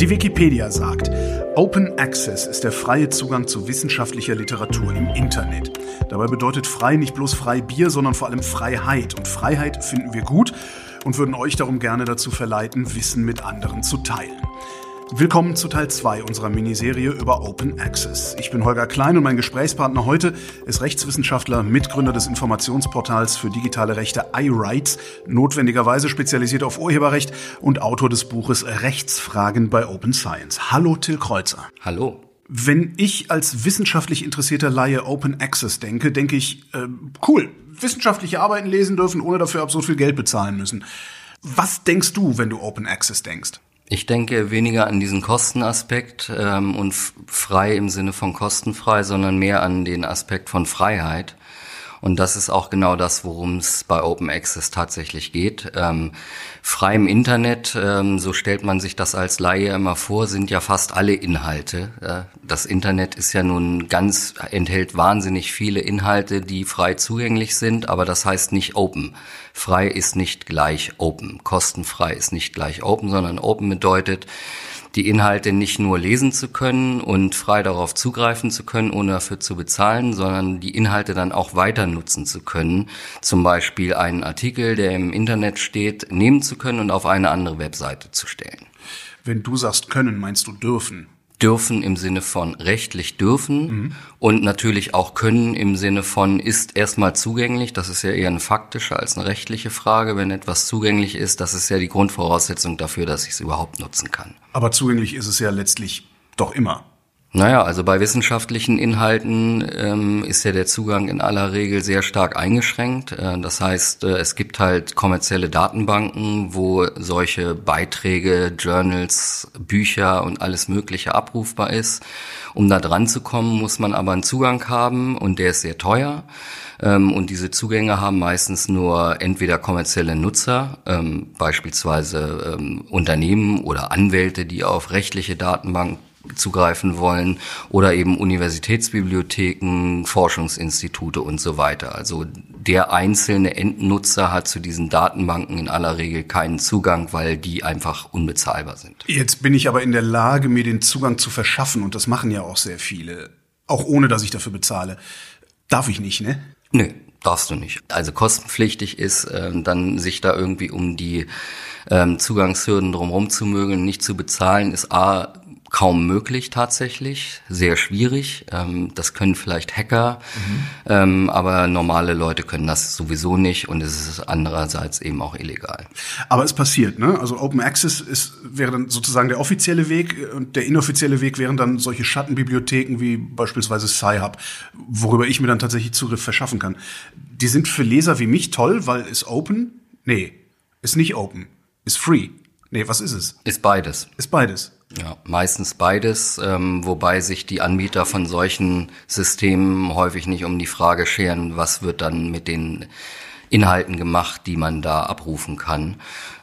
Die Wikipedia sagt, Open Access ist der freie Zugang zu wissenschaftlicher Literatur im Internet. Dabei bedeutet frei nicht bloß frei Bier, sondern vor allem Freiheit. Und Freiheit finden wir gut und würden euch darum gerne dazu verleiten, Wissen mit anderen zu teilen. Willkommen zu Teil 2 unserer Miniserie über Open Access. Ich bin Holger Klein und mein Gesprächspartner heute ist Rechtswissenschaftler, Mitgründer des Informationsportals für digitale Rechte iRights, notwendigerweise spezialisiert auf Urheberrecht und Autor des Buches Rechtsfragen bei Open Science. Hallo Till Kreuzer. Hallo. Wenn ich als wissenschaftlich interessierter Laie Open Access denke, denke ich, äh, cool, wissenschaftliche Arbeiten lesen dürfen, ohne dafür absurd viel Geld bezahlen müssen. Was denkst du, wenn du Open Access denkst? Ich denke weniger an diesen Kostenaspekt ähm, und frei im Sinne von kostenfrei, sondern mehr an den Aspekt von Freiheit. Und das ist auch genau das, worum es bei Open Access tatsächlich geht. Ähm, frei im Internet, ähm, so stellt man sich das als Laie immer vor, sind ja fast alle Inhalte. Äh, das Internet ist ja nun ganz, enthält wahnsinnig viele Inhalte, die frei zugänglich sind, aber das heißt nicht Open. Frei ist nicht gleich Open. Kostenfrei ist nicht gleich Open, sondern Open bedeutet, die Inhalte nicht nur lesen zu können und frei darauf zugreifen zu können, ohne dafür zu bezahlen, sondern die Inhalte dann auch weiter nutzen zu können. Zum Beispiel einen Artikel, der im Internet steht, nehmen zu können und auf eine andere Webseite zu stellen. Wenn du sagst können, meinst du dürfen? dürfen im Sinne von rechtlich dürfen mhm. und natürlich auch können im Sinne von ist erstmal zugänglich. Das ist ja eher eine faktische als eine rechtliche Frage. Wenn etwas zugänglich ist, das ist ja die Grundvoraussetzung dafür, dass ich es überhaupt nutzen kann. Aber zugänglich ist es ja letztlich doch immer. Naja, also bei wissenschaftlichen Inhalten ähm, ist ja der Zugang in aller Regel sehr stark eingeschränkt. Äh, das heißt, äh, es gibt halt kommerzielle Datenbanken, wo solche Beiträge, Journals, Bücher und alles Mögliche abrufbar ist. Um da dran zu kommen, muss man aber einen Zugang haben und der ist sehr teuer. Ähm, und diese Zugänge haben meistens nur entweder kommerzielle Nutzer, ähm, beispielsweise ähm, Unternehmen oder Anwälte, die auf rechtliche Datenbanken zugreifen wollen oder eben Universitätsbibliotheken, Forschungsinstitute und so weiter. Also der einzelne Endnutzer hat zu diesen Datenbanken in aller Regel keinen Zugang, weil die einfach unbezahlbar sind. Jetzt bin ich aber in der Lage, mir den Zugang zu verschaffen und das machen ja auch sehr viele, auch ohne dass ich dafür bezahle. Darf ich nicht, ne? Nö, darfst du nicht. Also kostenpflichtig ist, äh, dann sich da irgendwie um die ähm, Zugangshürden drumherum zu mögen, nicht zu bezahlen, ist A kaum möglich tatsächlich, sehr schwierig. Ähm, das können vielleicht Hacker, mhm. aber normale Leute können das sowieso nicht und es ist andererseits eben auch illegal. Aber es passiert, ne? Also Open Access ist, wäre dann sozusagen der offizielle Weg und der inoffizielle Weg wären dann solche Schattenbibliotheken wie beispielsweise Sci-Hub, worüber ich mir dann tatsächlich Zugriff verschaffen kann. Die sind für Leser wie mich toll, weil ist open? Nee, ist nicht open, ist free. Nee, was ist es? Ist beides. Ist beides. Ja, meistens beides, ähm, wobei sich die Anbieter von solchen Systemen häufig nicht um die Frage scheren, was wird dann mit den Inhalten gemacht, die man da abrufen kann.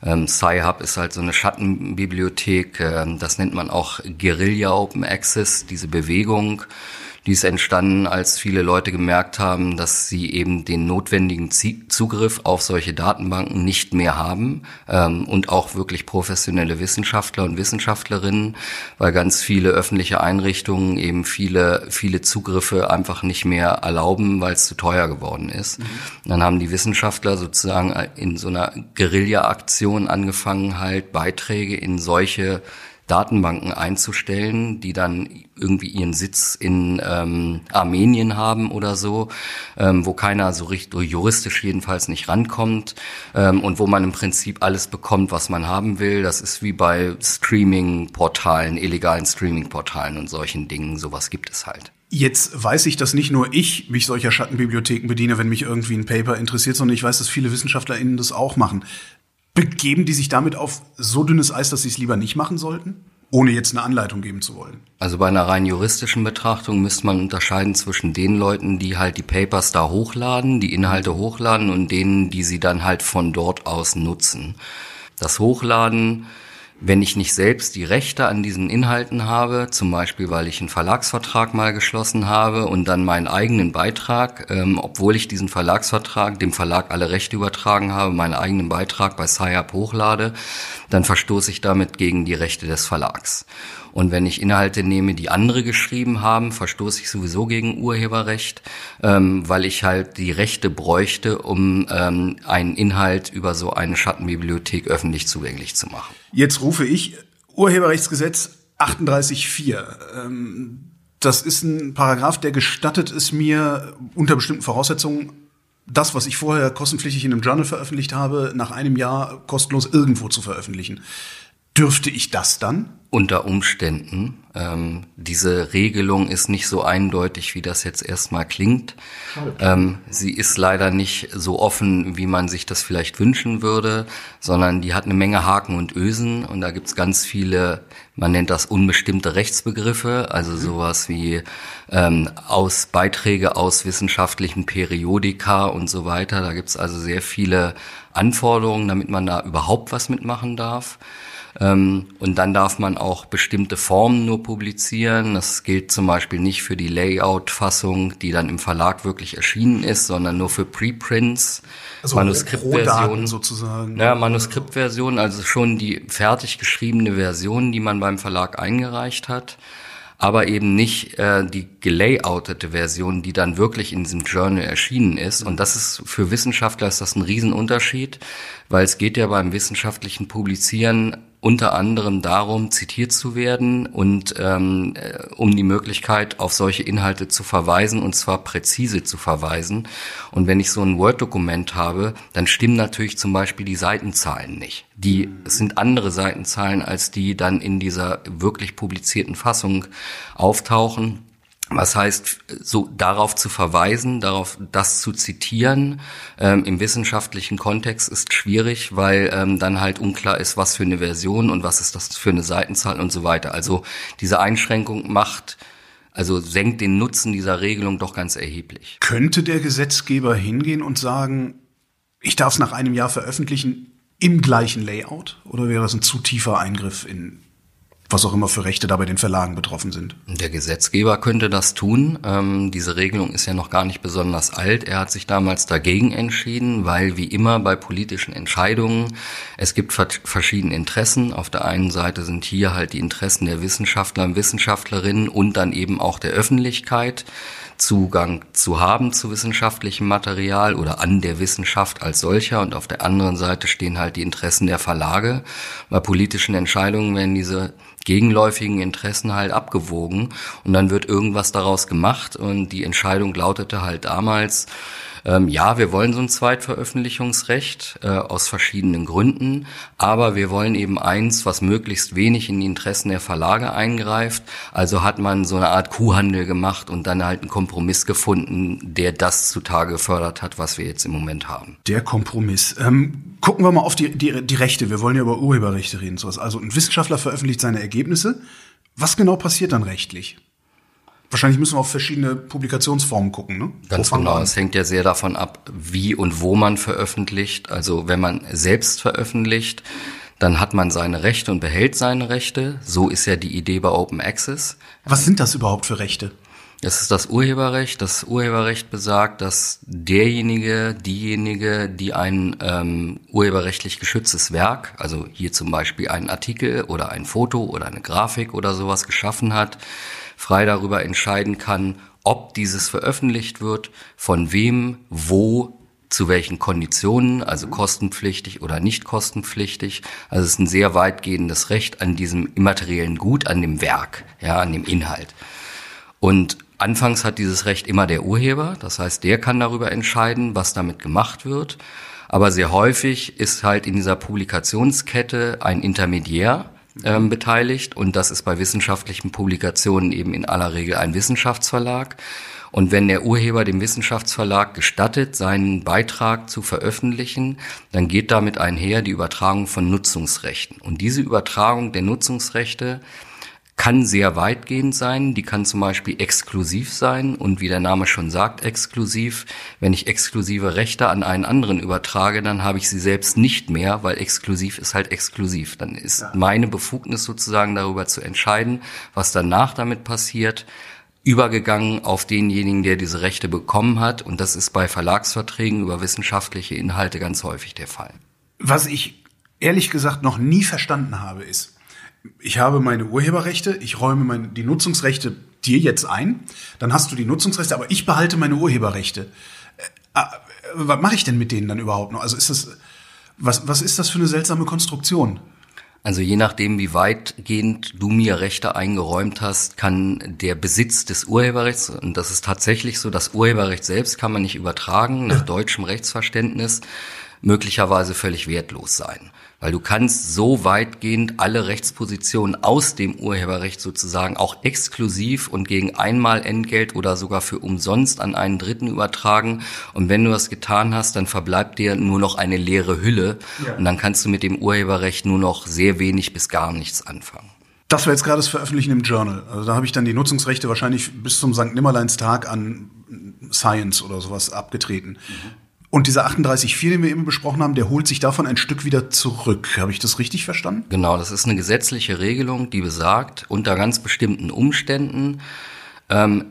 Ähm, Sci-Hub ist halt so eine Schattenbibliothek, äh, das nennt man auch Guerilla Open Access, diese Bewegung. Die ist entstanden, als viele Leute gemerkt haben, dass sie eben den notwendigen Zugriff auf solche Datenbanken nicht mehr haben ähm, und auch wirklich professionelle Wissenschaftler und Wissenschaftlerinnen, weil ganz viele öffentliche Einrichtungen eben viele viele Zugriffe einfach nicht mehr erlauben, weil es zu teuer geworden ist. Mhm. Dann haben die Wissenschaftler sozusagen in so einer Guerilla-Aktion angefangen, halt Beiträge in solche Datenbanken einzustellen, die dann irgendwie ihren Sitz in ähm, Armenien haben oder so, ähm, wo keiner so richtig juristisch jedenfalls nicht rankommt ähm, und wo man im Prinzip alles bekommt, was man haben will. Das ist wie bei Streaming-Portalen, illegalen Streaming-Portalen und solchen Dingen. Sowas gibt es halt. Jetzt weiß ich, dass nicht nur ich mich solcher Schattenbibliotheken bediene, wenn mich irgendwie ein Paper interessiert, sondern ich weiß, dass viele WissenschaftlerInnen das auch machen. Begeben die sich damit auf so dünnes Eis, dass sie es lieber nicht machen sollten? Ohne jetzt eine Anleitung geben zu wollen. Also bei einer rein juristischen Betrachtung müsste man unterscheiden zwischen den Leuten, die halt die Papers da hochladen, die Inhalte hochladen und denen, die sie dann halt von dort aus nutzen. Das Hochladen wenn ich nicht selbst die Rechte an diesen Inhalten habe, zum Beispiel weil ich einen Verlagsvertrag mal geschlossen habe und dann meinen eigenen Beitrag, ähm, obwohl ich diesen Verlagsvertrag, dem Verlag alle Rechte übertragen habe, meinen eigenen Beitrag bei SciUp hochlade, dann verstoße ich damit gegen die Rechte des Verlags. Und wenn ich Inhalte nehme, die andere geschrieben haben, verstoße ich sowieso gegen Urheberrecht, ähm, weil ich halt die Rechte bräuchte, um ähm, einen Inhalt über so eine Schattenbibliothek öffentlich zugänglich zu machen. Jetzt rufe ich Urheberrechtsgesetz 38.4. Ähm, das ist ein Paragraph, der gestattet es mir unter bestimmten Voraussetzungen das, was ich vorher kostenpflichtig in einem Journal veröffentlicht habe, nach einem Jahr kostenlos irgendwo zu veröffentlichen. Dürfte ich das dann? Unter Umständen. Ähm, diese Regelung ist nicht so eindeutig, wie das jetzt erstmal klingt. Ähm, sie ist leider nicht so offen, wie man sich das vielleicht wünschen würde, sondern die hat eine Menge Haken und Ösen und da gibt's ganz viele, man nennt das unbestimmte Rechtsbegriffe, also mhm. sowas wie ähm, aus Beiträge aus wissenschaftlichen Periodika und so weiter. Da gibt's also sehr viele Anforderungen, damit man da überhaupt was mitmachen darf. Ähm, und dann darf man auch bestimmte Formen nur publizieren. Das gilt zum Beispiel nicht für die Layout-Fassung, die dann im Verlag wirklich erschienen ist, sondern nur für Preprints, also Manuskriptversionen sozusagen. Ja, Manuskriptversionen, also schon die fertig geschriebene Version, die man beim Verlag eingereicht hat aber eben nicht äh, die gelayoutete Version, die dann wirklich in diesem Journal erschienen ist. Und das ist für Wissenschaftler ist das ein Riesenunterschied, weil es geht ja beim wissenschaftlichen Publizieren unter anderem darum, zitiert zu werden und ähm, äh, um die Möglichkeit, auf solche Inhalte zu verweisen und zwar präzise zu verweisen. Und wenn ich so ein Word-Dokument habe, dann stimmen natürlich zum Beispiel die Seitenzahlen nicht. Die es sind andere Seitenzahlen, als die dann in dieser wirklich publizierten Fassung auftauchen. Was heißt, so darauf zu verweisen, darauf das zu zitieren ähm, im wissenschaftlichen Kontext ist schwierig, weil ähm, dann halt unklar ist, was für eine Version und was ist das für eine Seitenzahl und so weiter. Also diese Einschränkung macht, also senkt den Nutzen dieser Regelung doch ganz erheblich. Könnte der Gesetzgeber hingehen und sagen, ich darf es nach einem Jahr veröffentlichen im gleichen Layout? Oder wäre das ein zu tiefer Eingriff in was auch immer für Rechte da bei den Verlagen betroffen sind. Der Gesetzgeber könnte das tun. Ähm, diese Regelung ist ja noch gar nicht besonders alt. Er hat sich damals dagegen entschieden, weil wie immer bei politischen Entscheidungen es gibt verschiedene Interessen. Auf der einen Seite sind hier halt die Interessen der Wissenschaftler und Wissenschaftlerinnen und dann eben auch der Öffentlichkeit. Zugang zu haben zu wissenschaftlichem Material oder an der Wissenschaft als solcher und auf der anderen Seite stehen halt die Interessen der Verlage. Bei politischen Entscheidungen werden diese gegenläufigen Interessen halt abgewogen. Und dann wird irgendwas daraus gemacht. Und die Entscheidung lautete halt damals, ähm, ja, wir wollen so ein Zweitveröffentlichungsrecht äh, aus verschiedenen Gründen, aber wir wollen eben eins, was möglichst wenig in die Interessen der Verlage eingreift. Also hat man so eine Art Kuhhandel gemacht und dann halt einen Kompromiss gefunden, der das zutage gefördert hat, was wir jetzt im Moment haben. Der Kompromiss. Ähm, gucken wir mal auf die, die, die Rechte. Wir wollen ja über Urheberrechte reden. Sowas. Also ein Wissenschaftler veröffentlicht seine Ergebnisse. Was genau passiert dann rechtlich? Wahrscheinlich müssen wir auf verschiedene Publikationsformen gucken, ne? Ganz genau. Es hängt ja sehr davon ab, wie und wo man veröffentlicht. Also wenn man selbst veröffentlicht, dann hat man seine Rechte und behält seine Rechte. So ist ja die Idee bei Open Access. Was sind das überhaupt für Rechte? Das ist das Urheberrecht. Das Urheberrecht besagt, dass derjenige, diejenige, die ein ähm, urheberrechtlich geschütztes Werk, also hier zum Beispiel einen Artikel oder ein Foto oder eine Grafik oder sowas geschaffen hat, frei darüber entscheiden kann, ob dieses veröffentlicht wird, von wem, wo, zu welchen Konditionen, also kostenpflichtig oder nicht kostenpflichtig. Also es ist ein sehr weitgehendes Recht an diesem immateriellen Gut, an dem Werk, ja, an dem Inhalt. Und anfangs hat dieses Recht immer der Urheber, das heißt, der kann darüber entscheiden, was damit gemacht wird. Aber sehr häufig ist halt in dieser Publikationskette ein Intermediär, ähm, beteiligt und das ist bei wissenschaftlichen Publikationen eben in aller Regel ein Wissenschaftsverlag. Und wenn der Urheber dem Wissenschaftsverlag gestattet, seinen Beitrag zu veröffentlichen, dann geht damit einher die Übertragung von Nutzungsrechten. Und diese Übertragung der Nutzungsrechte kann sehr weitgehend sein. Die kann zum Beispiel exklusiv sein und wie der Name schon sagt, exklusiv. Wenn ich exklusive Rechte an einen anderen übertrage, dann habe ich sie selbst nicht mehr, weil exklusiv ist halt exklusiv. Dann ist ja. meine Befugnis sozusagen darüber zu entscheiden, was danach damit passiert, übergegangen auf denjenigen, der diese Rechte bekommen hat. Und das ist bei Verlagsverträgen über wissenschaftliche Inhalte ganz häufig der Fall. Was ich ehrlich gesagt noch nie verstanden habe, ist, ich habe meine Urheberrechte, ich räume meine, die Nutzungsrechte dir jetzt ein, dann hast du die Nutzungsrechte, aber ich behalte meine Urheberrechte. Äh, äh, was mache ich denn mit denen dann überhaupt noch? Also ist das, was, was ist das für eine seltsame Konstruktion? Also je nachdem, wie weitgehend du mir Rechte eingeräumt hast, kann der Besitz des Urheberrechts, und das ist tatsächlich so, das Urheberrecht selbst kann man nicht übertragen nach deutschem Rechtsverständnis, möglicherweise völlig wertlos sein. Weil du kannst so weitgehend alle Rechtspositionen aus dem Urheberrecht sozusagen auch exklusiv und gegen einmal Entgelt oder sogar für umsonst an einen Dritten übertragen. Und wenn du das getan hast, dann verbleibt dir nur noch eine leere Hülle. Ja. Und dann kannst du mit dem Urheberrecht nur noch sehr wenig bis gar nichts anfangen. Das war jetzt gerade das Veröffentlichen im Journal. Also da habe ich dann die Nutzungsrechte wahrscheinlich bis zum St. Nimmerleins Tag an Science oder sowas abgetreten. Mhm. Und dieser 38.4, den wir eben besprochen haben, der holt sich davon ein Stück wieder zurück. Habe ich das richtig verstanden? Genau, das ist eine gesetzliche Regelung, die besagt, unter ganz bestimmten Umständen ähm,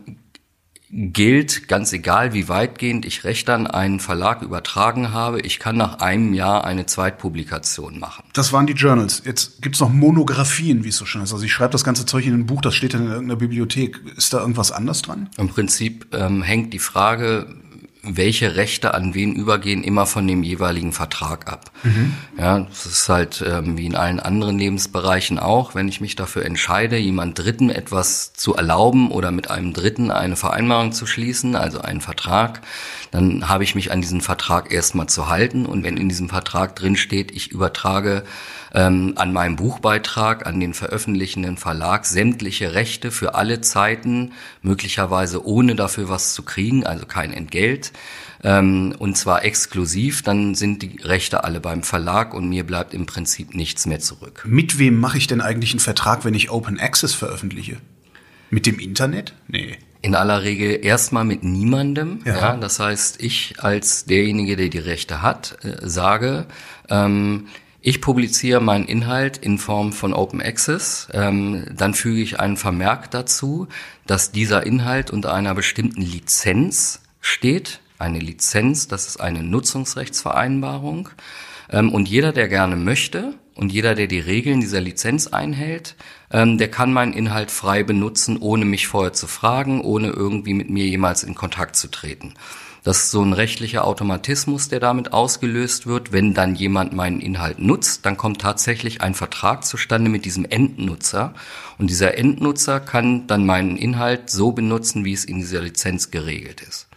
gilt, ganz egal wie weitgehend ich Rechte an einen Verlag übertragen habe, ich kann nach einem Jahr eine Zweitpublikation machen. Das waren die Journals. Jetzt gibt's noch Monographien, wie es so schön ist. Also ich schreibe das ganze Zeug in ein Buch, das steht dann in irgendeiner Bibliothek. Ist da irgendwas anders dran? Im Prinzip ähm, hängt die Frage, welche Rechte an wen übergehen, immer von dem jeweiligen Vertrag ab. Mhm. Ja, das ist halt ähm, wie in allen anderen Lebensbereichen auch, wenn ich mich dafür entscheide, jemand Dritten etwas zu erlauben oder mit einem Dritten eine Vereinbarung zu schließen, also einen Vertrag, dann habe ich mich an diesen Vertrag erstmal zu halten und wenn in diesem Vertrag drin steht, ich übertrage ähm, an meinem Buchbeitrag, an den veröffentlichenden Verlag sämtliche Rechte für alle Zeiten, möglicherweise ohne dafür was zu kriegen, also kein Entgelt, ähm, und zwar exklusiv, dann sind die Rechte alle beim Verlag und mir bleibt im Prinzip nichts mehr zurück. Mit wem mache ich denn eigentlich einen Vertrag, wenn ich Open Access veröffentliche? Mit dem Internet? Nee. In aller Regel erstmal mit niemandem. Ja. ja. das heißt, ich als derjenige, der die Rechte hat, äh, sage, ähm, ich publiziere meinen Inhalt in Form von Open Access. Ähm, dann füge ich einen Vermerk dazu, dass dieser Inhalt unter einer bestimmten Lizenz steht. Eine Lizenz, das ist eine Nutzungsrechtsvereinbarung. Ähm, und jeder, der gerne möchte und jeder, der die Regeln dieser Lizenz einhält, ähm, der kann meinen Inhalt frei benutzen, ohne mich vorher zu fragen, ohne irgendwie mit mir jemals in Kontakt zu treten. Das ist so ein rechtlicher Automatismus, der damit ausgelöst wird. Wenn dann jemand meinen Inhalt nutzt, dann kommt tatsächlich ein Vertrag zustande mit diesem Endnutzer. Und dieser Endnutzer kann dann meinen Inhalt so benutzen, wie es in dieser Lizenz geregelt ist.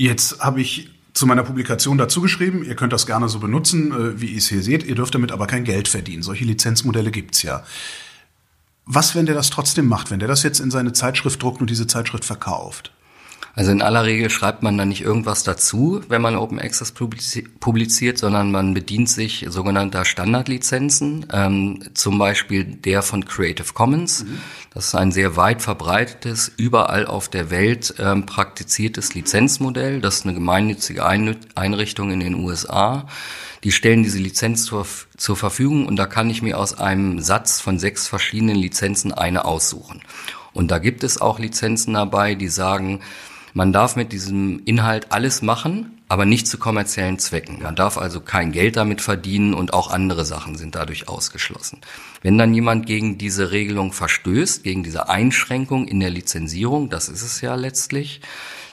Jetzt habe ich zu meiner Publikation dazu geschrieben, ihr könnt das gerne so benutzen, äh, wie ihr es hier seht, ihr dürft damit aber kein Geld verdienen. Solche Lizenzmodelle gibt's ja. Was, wenn der das trotzdem macht, wenn der das jetzt in seine Zeitschrift druckt und diese Zeitschrift verkauft? Also in aller Regel schreibt man da nicht irgendwas dazu, wenn man Open Access publiziert, sondern man bedient sich sogenannter Standardlizenzen, ähm, zum Beispiel der von Creative Commons. Mhm. Das ist ein sehr weit verbreitetes, überall auf der Welt ähm, praktiziertes Lizenzmodell. Das ist eine gemeinnützige Einrichtung in den USA. Die stellen diese Lizenz zur, zur Verfügung und da kann ich mir aus einem Satz von sechs verschiedenen Lizenzen eine aussuchen. Und da gibt es auch Lizenzen dabei, die sagen, man darf mit diesem Inhalt alles machen, aber nicht zu kommerziellen Zwecken. Man darf also kein Geld damit verdienen und auch andere Sachen sind dadurch ausgeschlossen. Wenn dann jemand gegen diese Regelung verstößt, gegen diese Einschränkung in der Lizenzierung, das ist es ja letztlich,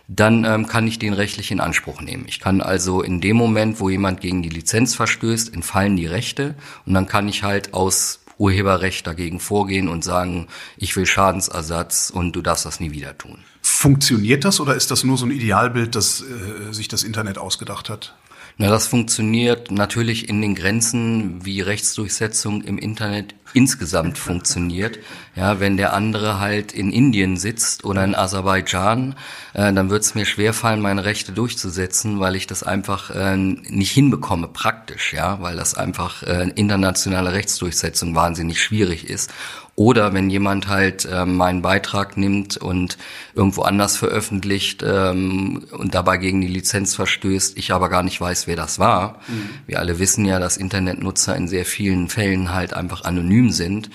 dann ähm, kann ich den rechtlich in Anspruch nehmen. Ich kann also in dem Moment, wo jemand gegen die Lizenz verstößt, entfallen die Rechte und dann kann ich halt aus Urheberrecht dagegen vorgehen und sagen, ich will Schadensersatz und du darfst das nie wieder tun. Funktioniert das oder ist das nur so ein Idealbild, das äh, sich das Internet ausgedacht hat? Na, das funktioniert natürlich in den Grenzen, wie Rechtsdurchsetzung im Internet insgesamt funktioniert. Ja, wenn der andere halt in Indien sitzt oder in Aserbaidschan, äh, dann wird es mir schwerfallen, meine Rechte durchzusetzen, weil ich das einfach äh, nicht hinbekomme praktisch, ja, weil das einfach äh, internationale Rechtsdurchsetzung wahnsinnig schwierig ist. Oder wenn jemand halt ähm, meinen Beitrag nimmt und irgendwo anders veröffentlicht ähm, und dabei gegen die Lizenz verstößt, ich aber gar nicht weiß, wer das war. Mhm. Wir alle wissen ja, dass Internetnutzer in sehr vielen Fällen halt einfach anonym sind.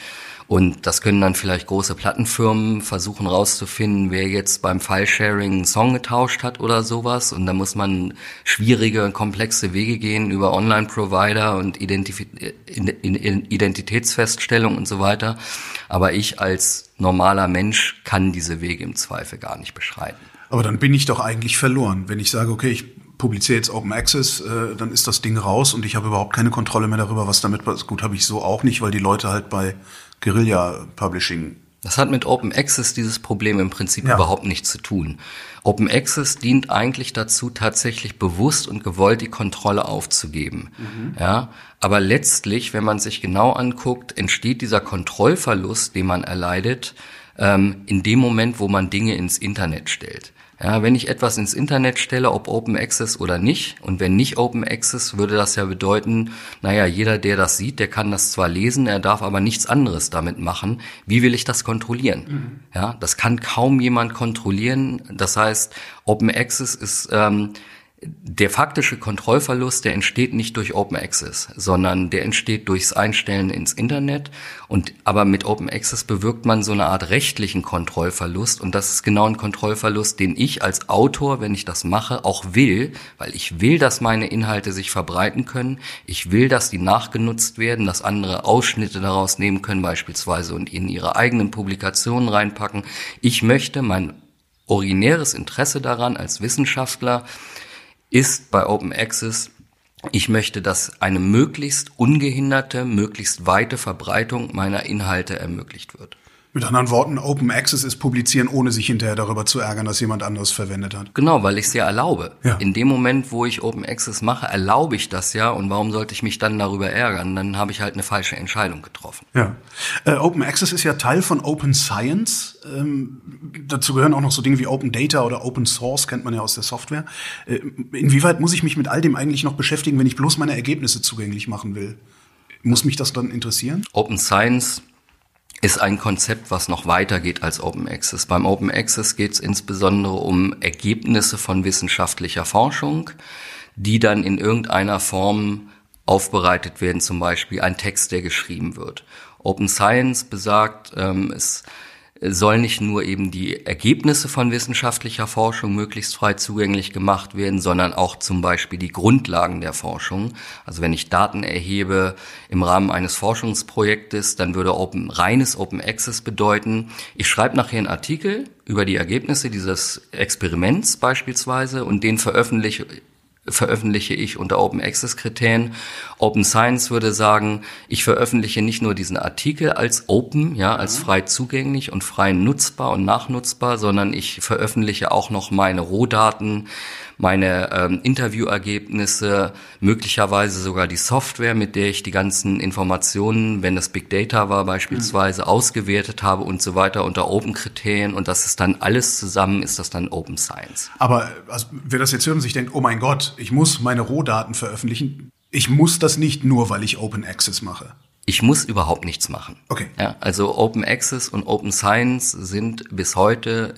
Und das können dann vielleicht große Plattenfirmen versuchen rauszufinden, wer jetzt beim File-Sharing einen Song getauscht hat oder sowas. Und da muss man schwierige, komplexe Wege gehen über Online-Provider und Identif Identitätsfeststellung und so weiter. Aber ich als normaler Mensch kann diese Wege im Zweifel gar nicht beschreiten. Aber dann bin ich doch eigentlich verloren, wenn ich sage, okay, ich publiziere jetzt Open Access, äh, dann ist das Ding raus und ich habe überhaupt keine Kontrolle mehr darüber, was damit passiert. Gut, habe ich so auch nicht, weil die Leute halt bei Guerilla Publishing. Das hat mit Open Access dieses Problem im Prinzip ja. überhaupt nichts zu tun. Open Access dient eigentlich dazu, tatsächlich bewusst und gewollt die Kontrolle aufzugeben. Mhm. Ja, aber letztlich, wenn man sich genau anguckt, entsteht dieser Kontrollverlust, den man erleidet, ähm, in dem Moment, wo man Dinge ins Internet stellt. Ja, wenn ich etwas ins Internet stelle, ob Open Access oder nicht, und wenn nicht Open Access, würde das ja bedeuten, naja, jeder, der das sieht, der kann das zwar lesen, er darf aber nichts anderes damit machen. Wie will ich das kontrollieren? Mhm. Ja, das kann kaum jemand kontrollieren. Das heißt, Open Access ist ähm, der faktische Kontrollverlust, der entsteht nicht durch Open Access, sondern der entsteht durchs Einstellen ins Internet. Und aber mit Open Access bewirkt man so eine Art rechtlichen Kontrollverlust. Und das ist genau ein Kontrollverlust, den ich als Autor, wenn ich das mache, auch will, weil ich will, dass meine Inhalte sich verbreiten können. Ich will, dass die nachgenutzt werden, dass andere Ausschnitte daraus nehmen können, beispielsweise und in ihre eigenen Publikationen reinpacken. Ich möchte mein originäres Interesse daran als Wissenschaftler, ist bei Open Access, ich möchte, dass eine möglichst ungehinderte, möglichst weite Verbreitung meiner Inhalte ermöglicht wird. Mit anderen Worten, Open Access ist publizieren, ohne sich hinterher darüber zu ärgern, dass jemand anderes verwendet hat. Genau, weil ich es ja erlaube. Ja. In dem Moment, wo ich Open Access mache, erlaube ich das ja. Und warum sollte ich mich dann darüber ärgern? Dann habe ich halt eine falsche Entscheidung getroffen. Ja. Äh, Open Access ist ja Teil von Open Science. Ähm, dazu gehören auch noch so Dinge wie Open Data oder Open Source, kennt man ja aus der Software. Äh, inwieweit muss ich mich mit all dem eigentlich noch beschäftigen, wenn ich bloß meine Ergebnisse zugänglich machen will? Muss mich das dann interessieren? Open Science ist ein Konzept, was noch weiter geht als Open Access. Beim Open Access geht es insbesondere um Ergebnisse von wissenschaftlicher Forschung, die dann in irgendeiner Form aufbereitet werden, zum Beispiel ein Text, der geschrieben wird. Open Science besagt, ähm, es soll nicht nur eben die Ergebnisse von wissenschaftlicher Forschung möglichst frei zugänglich gemacht werden, sondern auch zum Beispiel die Grundlagen der Forschung. Also wenn ich Daten erhebe im Rahmen eines Forschungsprojektes, dann würde Open, reines Open Access bedeuten, ich schreibe nachher einen Artikel über die Ergebnisse dieses Experiments beispielsweise und den veröffentliche veröffentliche ich unter Open Access Kriterien. Open Science würde sagen, ich veröffentliche nicht nur diesen Artikel als open, ja, als mhm. frei zugänglich und frei nutzbar und nachnutzbar, sondern ich veröffentliche auch noch meine Rohdaten, meine ähm, Interviewergebnisse, möglicherweise sogar die Software, mit der ich die ganzen Informationen, wenn das Big Data war beispielsweise, mhm. ausgewertet habe und so weiter unter Open-Kriterien und das ist dann alles zusammen, ist das dann Open Science. Aber also, wer das jetzt hört und sich denkt, oh mein Gott, ich muss meine Rohdaten veröffentlichen, ich muss das nicht nur, weil ich Open Access mache. Ich muss überhaupt nichts machen. Okay. Ja, also Open Access und Open Science sind bis heute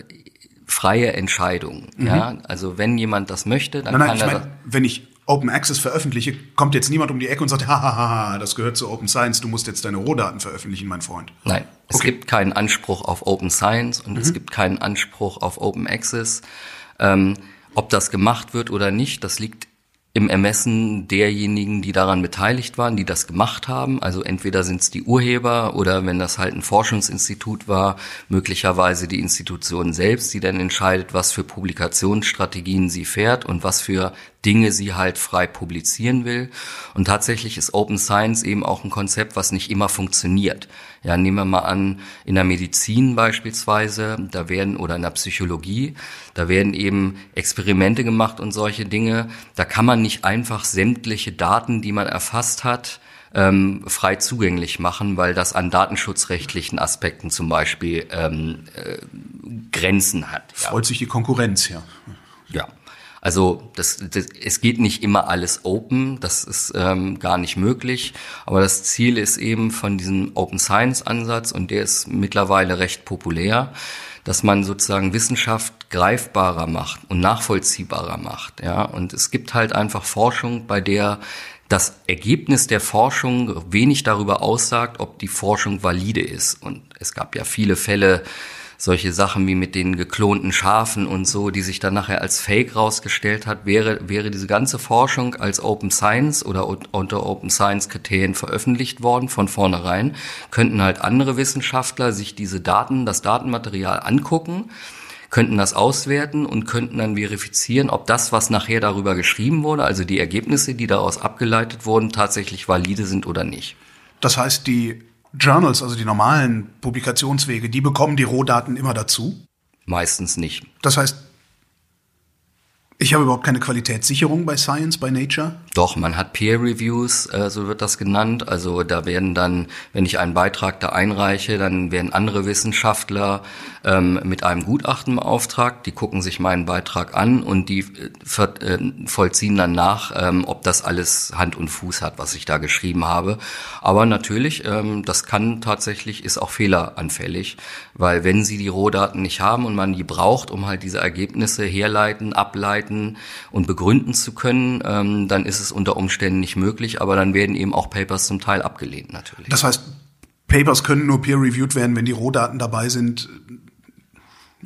freie Entscheidung. Mhm. Ja, also wenn jemand das möchte, dann nein, nein, kann ich er. Mein, wenn ich Open Access veröffentliche, kommt jetzt niemand um die Ecke und sagt, hahaha, das gehört zu Open Science, du musst jetzt deine Rohdaten veröffentlichen, mein Freund. Nein, es okay. gibt keinen Anspruch auf Open Science und mhm. es gibt keinen Anspruch auf Open Access. Ähm, ob das gemacht wird oder nicht, das liegt im Ermessen derjenigen, die daran beteiligt waren, die das gemacht haben. Also entweder sind es die Urheber oder wenn das halt ein Forschungsinstitut war, möglicherweise die Institution selbst, die dann entscheidet, was für Publikationsstrategien sie fährt und was für Dinge sie halt frei publizieren will. Und tatsächlich ist Open Science eben auch ein Konzept, was nicht immer funktioniert. Ja, nehmen wir mal an, in der Medizin beispielsweise, da werden, oder in der Psychologie, da werden eben Experimente gemacht und solche Dinge. Da kann man nicht einfach sämtliche Daten, die man erfasst hat, ähm, frei zugänglich machen, weil das an datenschutzrechtlichen Aspekten zum Beispiel ähm, äh, Grenzen hat. Ja. Freut sich die Konkurrenz, ja. Ja. Also das, das, es geht nicht immer alles open, das ist ähm, gar nicht möglich. Aber das Ziel ist eben von diesem Open Science Ansatz und der ist mittlerweile recht populär, dass man sozusagen Wissenschaft greifbarer macht und nachvollziehbarer macht. Ja, und es gibt halt einfach Forschung, bei der das Ergebnis der Forschung wenig darüber aussagt, ob die Forschung valide ist. Und es gab ja viele Fälle, solche Sachen wie mit den geklonten Schafen und so, die sich dann nachher als Fake rausgestellt hat, wäre, wäre diese ganze Forschung als Open Science oder unter Open Science Kriterien veröffentlicht worden von vornherein, könnten halt andere Wissenschaftler sich diese Daten, das Datenmaterial angucken, könnten das auswerten und könnten dann verifizieren, ob das, was nachher darüber geschrieben wurde, also die Ergebnisse, die daraus abgeleitet wurden, tatsächlich valide sind oder nicht. Das heißt, die Journals, also die normalen Publikationswege, die bekommen die Rohdaten immer dazu? Meistens nicht. Das heißt, ich habe überhaupt keine Qualitätssicherung bei Science, bei Nature? Doch, man hat Peer Reviews, äh, so wird das genannt. Also da werden dann, wenn ich einen Beitrag da einreiche, dann werden andere Wissenschaftler ähm, mit einem Gutachten beauftragt. Die gucken sich meinen Beitrag an und die äh, äh, vollziehen dann nach, ähm, ob das alles Hand und Fuß hat, was ich da geschrieben habe. Aber natürlich, ähm, das kann tatsächlich, ist auch fehleranfällig, weil wenn sie die Rohdaten nicht haben und man die braucht, um halt diese Ergebnisse herleiten, ableiten, und begründen zu können, ähm, dann ist es unter Umständen nicht möglich, aber dann werden eben auch Papers zum Teil abgelehnt natürlich. Das heißt, Papers können nur peer-reviewed werden, wenn die Rohdaten dabei sind.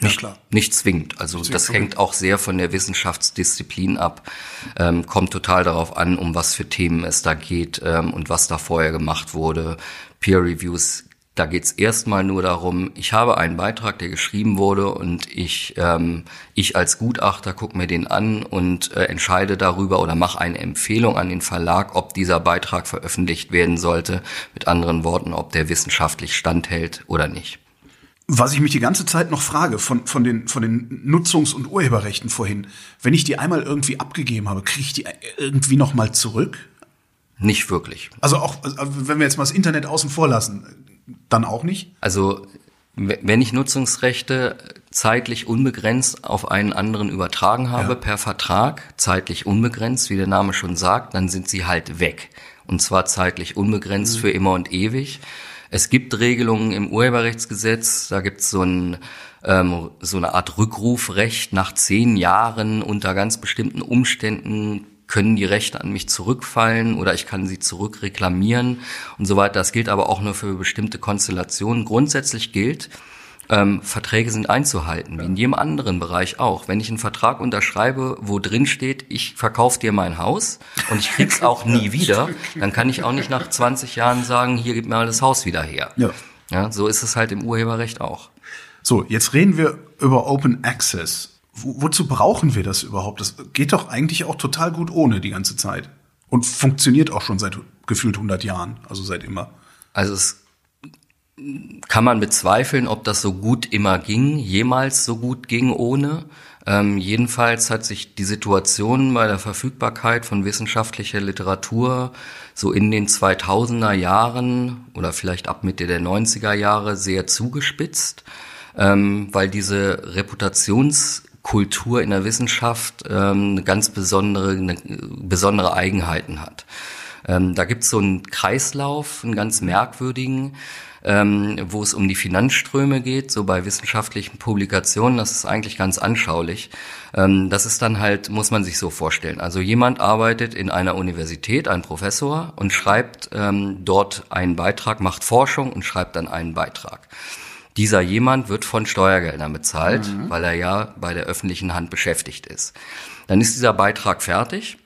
Ja, nicht, klar. nicht zwingend. Also nicht das hängt auch sehr von der Wissenschaftsdisziplin ab. Ähm, kommt total darauf an, um was für Themen es da geht ähm, und was da vorher gemacht wurde. Peer Reviews da geht es erstmal nur darum, ich habe einen Beitrag, der geschrieben wurde und ich, ähm, ich als Gutachter gucke mir den an und äh, entscheide darüber oder mache eine Empfehlung an den Verlag, ob dieser Beitrag veröffentlicht werden sollte. Mit anderen Worten, ob der wissenschaftlich standhält oder nicht. Was ich mich die ganze Zeit noch frage, von, von, den, von den Nutzungs- und Urheberrechten vorhin, wenn ich die einmal irgendwie abgegeben habe, kriege ich die irgendwie nochmal zurück? Nicht wirklich. Also auch, also wenn wir jetzt mal das Internet außen vor lassen, dann auch nicht? Also wenn ich Nutzungsrechte zeitlich unbegrenzt auf einen anderen übertragen habe ja. per Vertrag, zeitlich unbegrenzt, wie der Name schon sagt, dann sind sie halt weg. Und zwar zeitlich unbegrenzt mhm. für immer und ewig. Es gibt Regelungen im Urheberrechtsgesetz, da gibt es so, ein, ähm, so eine Art Rückrufrecht nach zehn Jahren unter ganz bestimmten Umständen können die Rechte an mich zurückfallen oder ich kann sie zurückreklamieren und so weiter. Das gilt aber auch nur für bestimmte Konstellationen. Grundsätzlich gilt, ähm, Verträge sind einzuhalten, wie in jedem anderen Bereich auch. Wenn ich einen Vertrag unterschreibe, wo drin steht, ich verkaufe dir mein Haus und ich krieg's auch nie wieder, dann kann ich auch nicht nach 20 Jahren sagen, hier gib mir mal das Haus wieder her. Ja. ja so ist es halt im Urheberrecht auch. So, jetzt reden wir über Open Access wo, wozu brauchen wir das überhaupt? Das geht doch eigentlich auch total gut ohne die ganze Zeit. Und funktioniert auch schon seit gefühlt 100 Jahren, also seit immer. Also es kann man bezweifeln, ob das so gut immer ging, jemals so gut ging ohne. Ähm, jedenfalls hat sich die Situation bei der Verfügbarkeit von wissenschaftlicher Literatur so in den 2000er Jahren oder vielleicht ab Mitte der 90er Jahre sehr zugespitzt, ähm, weil diese Reputations Kultur in der Wissenschaft ähm, eine ganz besondere, eine besondere Eigenheiten hat. Ähm, da gibt es so einen Kreislauf, einen ganz merkwürdigen, ähm, wo es um die Finanzströme geht, so bei wissenschaftlichen Publikationen. Das ist eigentlich ganz anschaulich. Ähm, das ist dann halt, muss man sich so vorstellen. Also jemand arbeitet in einer Universität, ein Professor, und schreibt ähm, dort einen Beitrag, macht Forschung und schreibt dann einen Beitrag. Dieser jemand wird von Steuergeldern bezahlt, mhm. weil er ja bei der öffentlichen Hand beschäftigt ist. Dann ist dieser Beitrag fertig.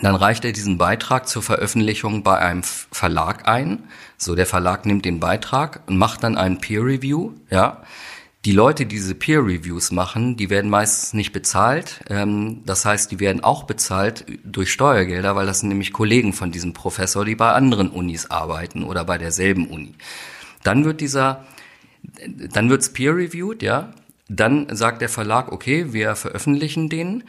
Dann reicht er diesen Beitrag zur Veröffentlichung bei einem Verlag ein. So, der Verlag nimmt den Beitrag und macht dann einen Peer Review, ja. Die Leute, die diese Peer Reviews machen, die werden meistens nicht bezahlt. Ähm, das heißt, die werden auch bezahlt durch Steuergelder, weil das sind nämlich Kollegen von diesem Professor, die bei anderen Unis arbeiten oder bei derselben Uni. Dann wird dieser dann wird's peer-reviewed, ja. Dann sagt der Verlag, okay, wir veröffentlichen den.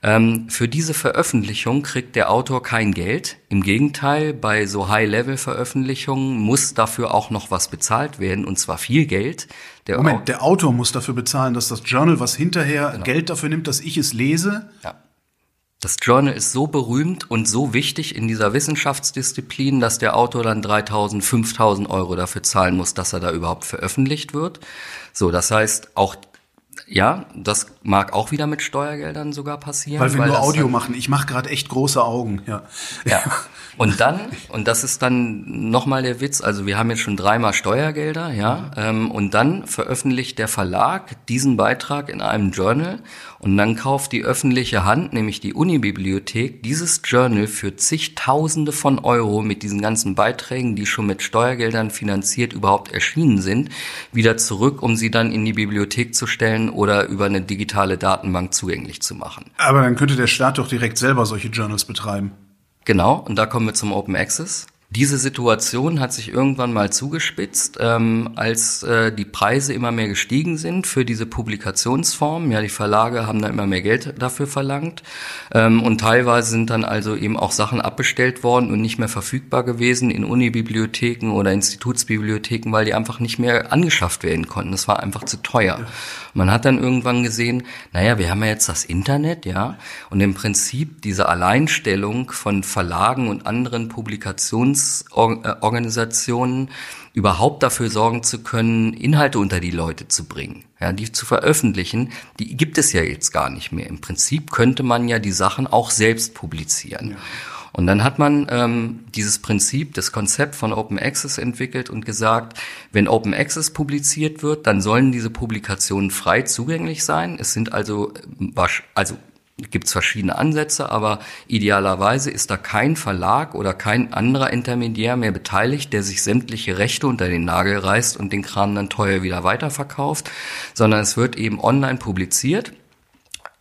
Ähm, für diese Veröffentlichung kriegt der Autor kein Geld. Im Gegenteil, bei so High-Level-Veröffentlichungen muss dafür auch noch was bezahlt werden, und zwar viel Geld. Der Moment, Au der Autor muss dafür bezahlen, dass das Journal, was hinterher genau. Geld dafür nimmt, dass ich es lese. Ja. Das Journal ist so berühmt und so wichtig in dieser Wissenschaftsdisziplin, dass der Autor dann 3000, 5000 Euro dafür zahlen muss, dass er da überhaupt veröffentlicht wird. So, das heißt, auch ja, das mag auch wieder mit Steuergeldern sogar passieren. Weil wir weil nur Audio machen. Ich mache gerade echt große Augen, ja. Ja. Und dann, und das ist dann nochmal der Witz, also wir haben jetzt schon dreimal Steuergelder, ja, ähm, und dann veröffentlicht der Verlag diesen Beitrag in einem Journal und dann kauft die öffentliche Hand, nämlich die Unibibliothek, dieses Journal für zigtausende von Euro mit diesen ganzen Beiträgen, die schon mit Steuergeldern finanziert überhaupt erschienen sind, wieder zurück, um sie dann in die Bibliothek zu stellen oder über eine digitale Datenbank zugänglich zu machen. Aber dann könnte der Staat doch direkt selber solche Journals betreiben. Genau, und da kommen wir zum Open Access. Diese Situation hat sich irgendwann mal zugespitzt, ähm, als äh, die Preise immer mehr gestiegen sind für diese Publikationsform. Ja, die Verlage haben da immer mehr Geld dafür verlangt ähm, und teilweise sind dann also eben auch Sachen abbestellt worden und nicht mehr verfügbar gewesen in Unibibliotheken oder Institutsbibliotheken, weil die einfach nicht mehr angeschafft werden konnten. Das war einfach zu teuer. Man hat dann irgendwann gesehen, naja, wir haben ja jetzt das Internet, ja, und im Prinzip diese Alleinstellung von Verlagen und anderen Publikations Missionsorganisationen überhaupt dafür sorgen zu können, Inhalte unter die Leute zu bringen, ja, die zu veröffentlichen, die gibt es ja jetzt gar nicht mehr. Im Prinzip könnte man ja die Sachen auch selbst publizieren. Ja. Und dann hat man ähm, dieses Prinzip, das Konzept von Open Access entwickelt und gesagt, wenn Open Access publiziert wird, dann sollen diese Publikationen frei zugänglich sein. Es sind also, äh, also gibt es verschiedene Ansätze, aber idealerweise ist da kein Verlag oder kein anderer Intermediär mehr beteiligt, der sich sämtliche Rechte unter den Nagel reißt und den Kram dann teuer wieder weiterverkauft, sondern es wird eben online publiziert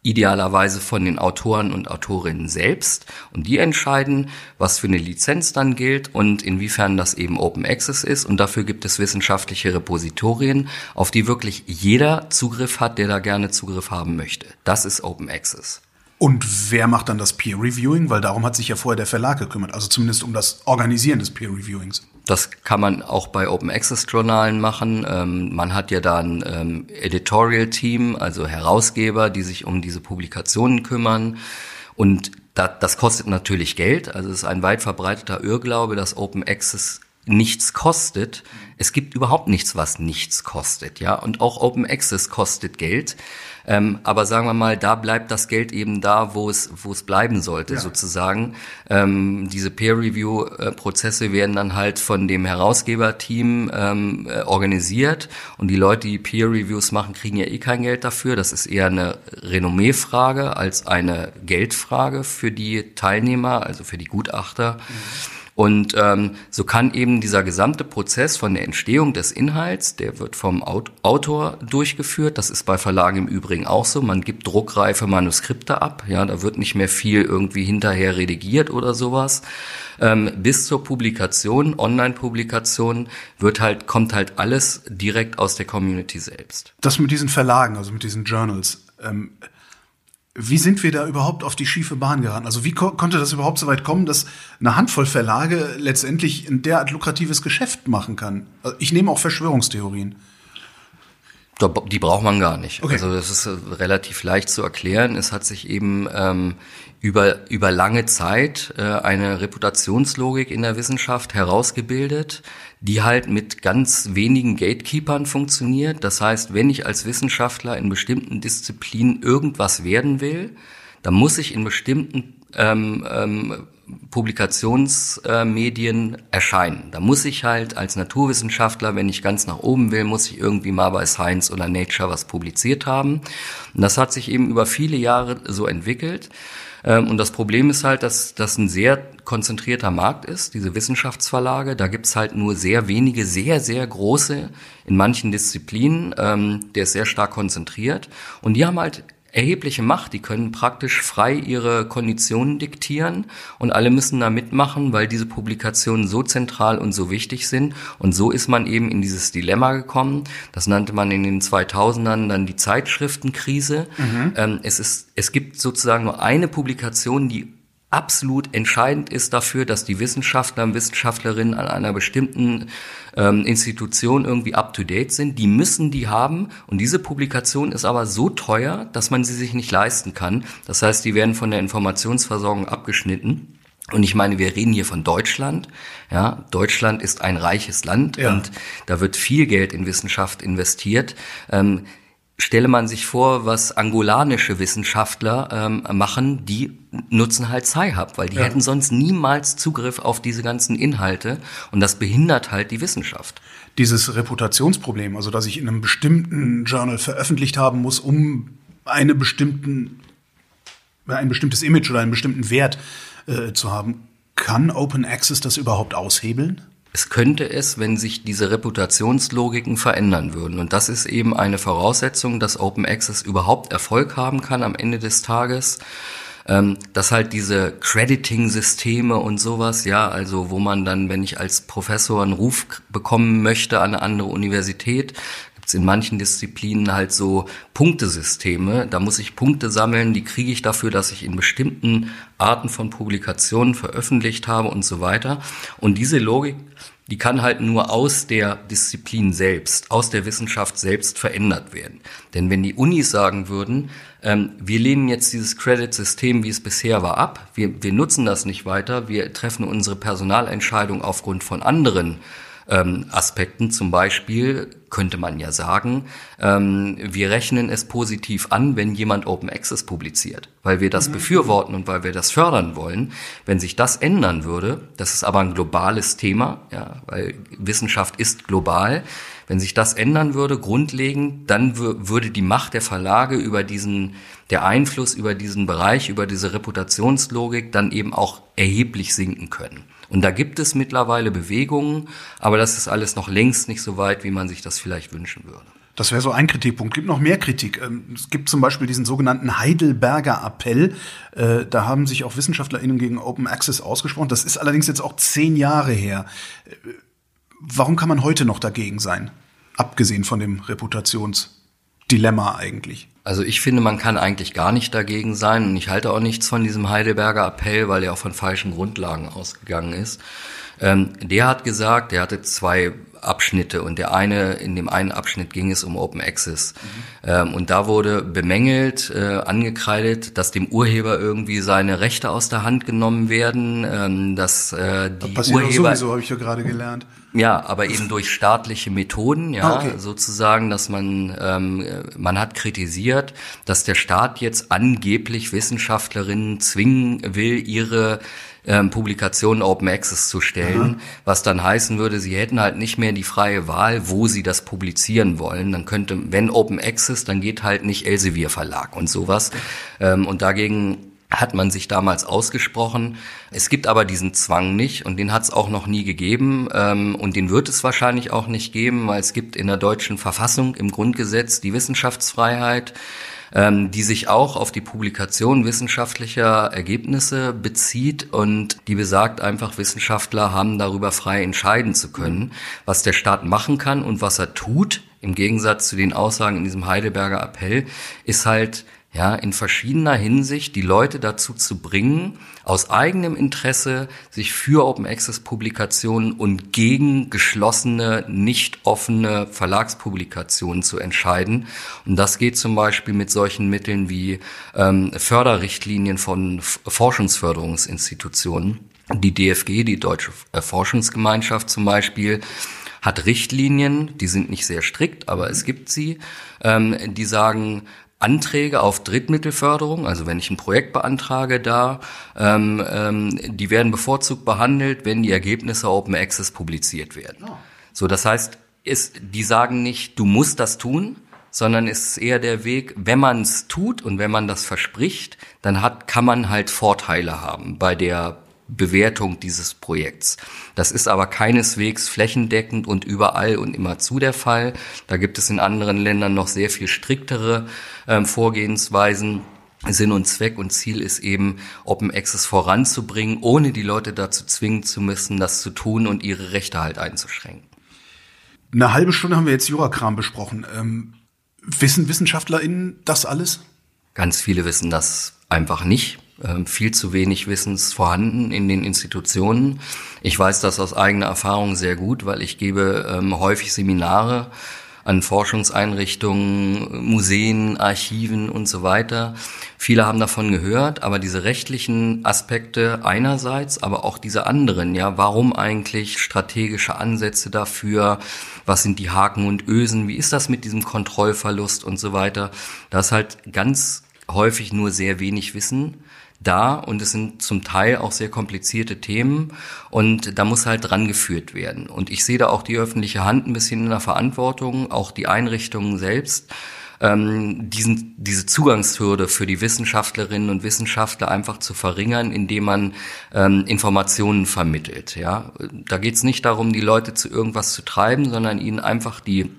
idealerweise von den Autoren und Autorinnen selbst und die entscheiden, was für eine Lizenz dann gilt und inwiefern das eben Open Access ist und dafür gibt es wissenschaftliche Repositorien, auf die wirklich jeder Zugriff hat, der da gerne Zugriff haben möchte. Das ist Open Access. Und wer macht dann das Peer Reviewing? Weil darum hat sich ja vorher der Verlag gekümmert, also zumindest um das Organisieren des Peer Reviewings. Das kann man auch bei Open Access Journalen machen. Ähm, man hat ja da ein ähm, Editorial Team, also Herausgeber, die sich um diese Publikationen kümmern. Und da, das kostet natürlich Geld. Also es ist ein weit verbreiteter Irrglaube, dass Open Access nichts kostet. Es gibt überhaupt nichts, was nichts kostet, ja. Und auch Open Access kostet Geld. Ähm, aber sagen wir mal, da bleibt das Geld eben da, wo es, wo es bleiben sollte, ja. sozusagen. Ähm, diese Peer-Review-Prozesse werden dann halt von dem Herausgeberteam ähm, äh, organisiert und die Leute, die Peer-Reviews machen, kriegen ja eh kein Geld dafür. Das ist eher eine Renommee-Frage als eine Geldfrage für die Teilnehmer, also für die Gutachter. Mhm. Und ähm, so kann eben dieser gesamte Prozess von der Entstehung des Inhalts, der wird vom Autor durchgeführt. Das ist bei Verlagen im Übrigen auch so. Man gibt druckreife Manuskripte ab. Ja, da wird nicht mehr viel irgendwie hinterher redigiert oder sowas. Ähm, bis zur Publikation, Online-Publikation, wird halt, kommt halt alles direkt aus der Community selbst. Das mit diesen Verlagen, also mit diesen Journals. Ähm wie sind wir da überhaupt auf die schiefe Bahn geraten? Also wie ko konnte das überhaupt so weit kommen, dass eine Handvoll Verlage letztendlich ein derart lukratives Geschäft machen kann? Also ich nehme auch Verschwörungstheorien. Die braucht man gar nicht. Okay. Also das ist äh, relativ leicht zu erklären. Es hat sich eben ähm, über, über lange Zeit äh, eine Reputationslogik in der Wissenschaft herausgebildet, die halt mit ganz wenigen Gatekeepern funktioniert. Das heißt, wenn ich als Wissenschaftler in bestimmten Disziplinen irgendwas werden will, dann muss ich in bestimmten ähm, ähm, Publikationsmedien erscheinen. Da muss ich halt als Naturwissenschaftler, wenn ich ganz nach oben will, muss ich irgendwie mal bei Science oder Nature was publiziert haben. Und das hat sich eben über viele Jahre so entwickelt. Ähm, und das Problem ist halt, dass das ein sehr konzentrierter Markt ist, diese Wissenschaftsverlage. Da gibt's halt nur sehr wenige, sehr, sehr große in manchen Disziplinen. Ähm, der ist sehr stark konzentriert. Und die haben halt erhebliche Macht. Die können praktisch frei ihre Konditionen diktieren und alle müssen da mitmachen, weil diese Publikationen so zentral und so wichtig sind. Und so ist man eben in dieses Dilemma gekommen. Das nannte man in den 2000ern dann die Zeitschriftenkrise. Mhm. Ähm, es ist, es gibt sozusagen nur eine Publikation, die absolut entscheidend ist dafür, dass die Wissenschaftler und Wissenschaftlerinnen an einer bestimmten ähm, Institution irgendwie up-to-date sind. Die müssen die haben und diese Publikation ist aber so teuer, dass man sie sich nicht leisten kann. Das heißt, die werden von der Informationsversorgung abgeschnitten. Und ich meine, wir reden hier von Deutschland. Ja, Deutschland ist ein reiches Land ja. und da wird viel Geld in Wissenschaft investiert. Ähm, stelle man sich vor, was angolanische Wissenschaftler ähm, machen, die nutzen halt Sci-Hub, weil die ja. hätten sonst niemals Zugriff auf diese ganzen Inhalte und das behindert halt die Wissenschaft. Dieses Reputationsproblem, also dass ich in einem bestimmten Journal veröffentlicht haben muss, um eine bestimmten, ein bestimmtes Image oder einen bestimmten Wert äh, zu haben, kann Open Access das überhaupt aushebeln? Es könnte es, wenn sich diese Reputationslogiken verändern würden. Und das ist eben eine Voraussetzung, dass Open Access überhaupt Erfolg haben kann am Ende des Tages. Ähm, dass halt diese Crediting-Systeme und sowas, ja, also wo man dann, wenn ich als Professor einen Ruf bekommen möchte an eine andere Universität, gibt's in manchen Disziplinen halt so Punktesysteme. Da muss ich Punkte sammeln, die kriege ich dafür, dass ich in bestimmten Arten von Publikationen veröffentlicht habe und so weiter. Und diese Logik, die kann halt nur aus der Disziplin selbst, aus der Wissenschaft selbst verändert werden. Denn wenn die Unis sagen würden, ähm, wir lehnen jetzt dieses Credit-System, wie es bisher war, ab, wir, wir nutzen das nicht weiter, wir treffen unsere Personalentscheidung aufgrund von anderen ähm, Aspekten. Zum Beispiel könnte man ja sagen, ähm, wir rechnen es positiv an, wenn jemand Open Access publiziert, weil wir das mhm. befürworten und weil wir das fördern wollen. Wenn sich das ändern würde, das ist aber ein globales Thema, ja, weil Wissenschaft ist global. Wenn sich das ändern würde, grundlegend, dann würde die Macht der Verlage über diesen, der Einfluss über diesen Bereich, über diese Reputationslogik dann eben auch erheblich sinken können. Und da gibt es mittlerweile Bewegungen, aber das ist alles noch längst nicht so weit, wie man sich das vielleicht wünschen würde. Das wäre so ein Kritikpunkt. Es gibt noch mehr Kritik. Ähm, es gibt zum Beispiel diesen sogenannten Heidelberger Appell. Äh, da haben sich auch WissenschaftlerInnen gegen Open Access ausgesprochen. Das ist allerdings jetzt auch zehn Jahre her. Äh, warum kann man heute noch dagegen sein? Abgesehen von dem Reputationsdilemma eigentlich. Also ich finde, man kann eigentlich gar nicht dagegen sein und ich halte auch nichts von diesem Heidelberger Appell, weil er auch von falschen Grundlagen ausgegangen ist. Ähm, der hat gesagt, der hatte zwei Abschnitte und der eine, in dem einen Abschnitt ging es um Open Access. Mhm. Ähm, und da wurde bemängelt, äh, angekreidet, dass dem Urheber irgendwie seine Rechte aus der Hand genommen werden, ähm, dass äh, die das Urheber... sowieso, habe ich ja gerade gelernt. Ja, aber eben durch staatliche Methoden, ja, ah, okay. sozusagen, dass man, ähm, man hat kritisiert, dass der Staat jetzt angeblich Wissenschaftlerinnen zwingen will, ihre ähm, Publikationen Open Access zu stellen, Aha. was dann heißen würde, sie hätten halt nicht mehr die freie Wahl, wo sie das publizieren wollen. Dann könnte, wenn Open Access, dann geht halt nicht Elsevier Verlag und sowas. Ähm, und dagegen hat man sich damals ausgesprochen. Es gibt aber diesen Zwang nicht und den hat es auch noch nie gegeben ähm, und den wird es wahrscheinlich auch nicht geben, weil es gibt in der deutschen Verfassung im Grundgesetz die Wissenschaftsfreiheit ähm, die sich auch auf die Publikation wissenschaftlicher Ergebnisse bezieht und die besagt einfach, Wissenschaftler haben darüber frei entscheiden zu können, was der Staat machen kann und was er tut. Im Gegensatz zu den Aussagen in diesem Heidelberger Appell ist halt ja, in verschiedener Hinsicht die Leute dazu zu bringen, aus eigenem Interesse sich für Open Access Publikationen und gegen geschlossene, nicht offene Verlagspublikationen zu entscheiden. Und das geht zum Beispiel mit solchen Mitteln wie ähm, Förderrichtlinien von Forschungsförderungsinstitutionen. Die DFG, die Deutsche Forschungsgemeinschaft zum Beispiel, hat Richtlinien, die sind nicht sehr strikt, aber es gibt sie, ähm, die sagen, Anträge auf Drittmittelförderung, also wenn ich ein Projekt beantrage da, ähm, ähm, die werden bevorzugt behandelt, wenn die Ergebnisse Open Access publiziert werden. Oh. So, das heißt, ist, die sagen nicht, du musst das tun, sondern es ist eher der Weg, wenn man es tut und wenn man das verspricht, dann hat, kann man halt Vorteile haben bei der Bewertung dieses Projekts. Das ist aber keineswegs flächendeckend und überall und immer zu der Fall. Da gibt es in anderen Ländern noch sehr viel striktere äh, Vorgehensweisen. Sinn und Zweck und Ziel ist eben, Open Access voranzubringen, ohne die Leute dazu zwingen zu müssen, das zu tun und ihre Rechte halt einzuschränken. Eine halbe Stunde haben wir jetzt Jurakram besprochen. Ähm, wissen WissenschaftlerInnen das alles? Ganz viele wissen das einfach nicht. Ähm, viel zu wenig Wissens vorhanden in den Institutionen. Ich weiß das aus eigener Erfahrung sehr gut, weil ich gebe ähm, häufig Seminare an Forschungseinrichtungen, Museen, Archiven und so weiter. Viele haben davon gehört, aber diese rechtlichen Aspekte einerseits, aber auch diese anderen, ja, warum eigentlich strategische Ansätze dafür, was sind die Haken und Ösen, wie ist das mit diesem Kontrollverlust und so weiter. Da ist halt ganz häufig nur sehr wenig Wissen da und es sind zum Teil auch sehr komplizierte Themen und da muss halt dran geführt werden. Und ich sehe da auch die öffentliche Hand ein bisschen in der Verantwortung, auch die Einrichtungen selbst, ähm, diesen, diese Zugangshürde für die Wissenschaftlerinnen und Wissenschaftler einfach zu verringern, indem man ähm, Informationen vermittelt. Ja, da geht es nicht darum, die Leute zu irgendwas zu treiben, sondern ihnen einfach die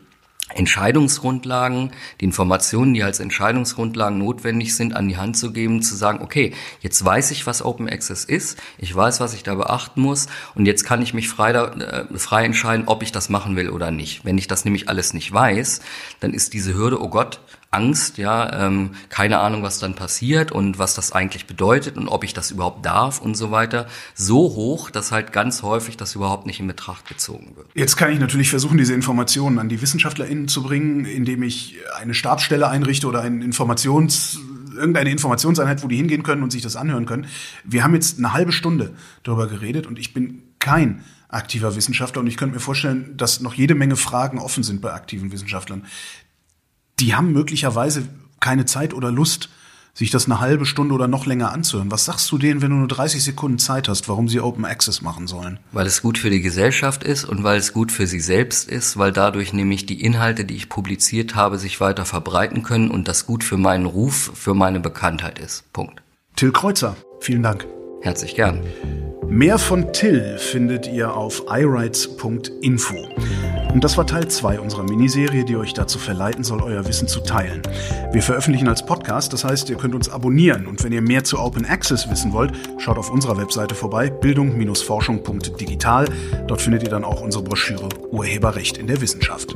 Entscheidungsgrundlagen, die Informationen, die als Entscheidungsgrundlagen notwendig sind, an die Hand zu geben, zu sagen, okay, jetzt weiß ich, was Open Access ist, ich weiß, was ich da beachten muss und jetzt kann ich mich frei, äh, frei entscheiden, ob ich das machen will oder nicht. Wenn ich das nämlich alles nicht weiß, dann ist diese Hürde, oh Gott, Angst, ja, ähm, keine Ahnung, was dann passiert und was das eigentlich bedeutet und ob ich das überhaupt darf und so weiter, so hoch, dass halt ganz häufig das überhaupt nicht in Betracht gezogen wird. Jetzt kann ich natürlich versuchen, diese Informationen an die WissenschaftlerInnen zu bringen, indem ich eine Stabsstelle einrichte oder ein Informations irgendeine Informationseinheit, wo die hingehen können und sich das anhören können. Wir haben jetzt eine halbe Stunde darüber geredet und ich bin kein aktiver Wissenschaftler und ich könnte mir vorstellen, dass noch jede Menge Fragen offen sind bei aktiven Wissenschaftlern die haben möglicherweise keine Zeit oder Lust, sich das eine halbe Stunde oder noch länger anzuhören. Was sagst du denen, wenn du nur 30 Sekunden Zeit hast, warum sie Open Access machen sollen? Weil es gut für die Gesellschaft ist und weil es gut für sie selbst ist, weil dadurch nämlich die Inhalte, die ich publiziert habe, sich weiter verbreiten können und das gut für meinen Ruf, für meine Bekanntheit ist. Punkt. Till Kreuzer, vielen Dank. Herzlich gern. Mehr von Till findet ihr auf iRights.info. Und das war Teil 2 unserer Miniserie, die euch dazu verleiten soll, euer Wissen zu teilen. Wir veröffentlichen als Podcast, das heißt, ihr könnt uns abonnieren. Und wenn ihr mehr zu Open Access wissen wollt, schaut auf unserer Webseite vorbei, bildung-forschung.digital. Dort findet ihr dann auch unsere Broschüre Urheberrecht in der Wissenschaft.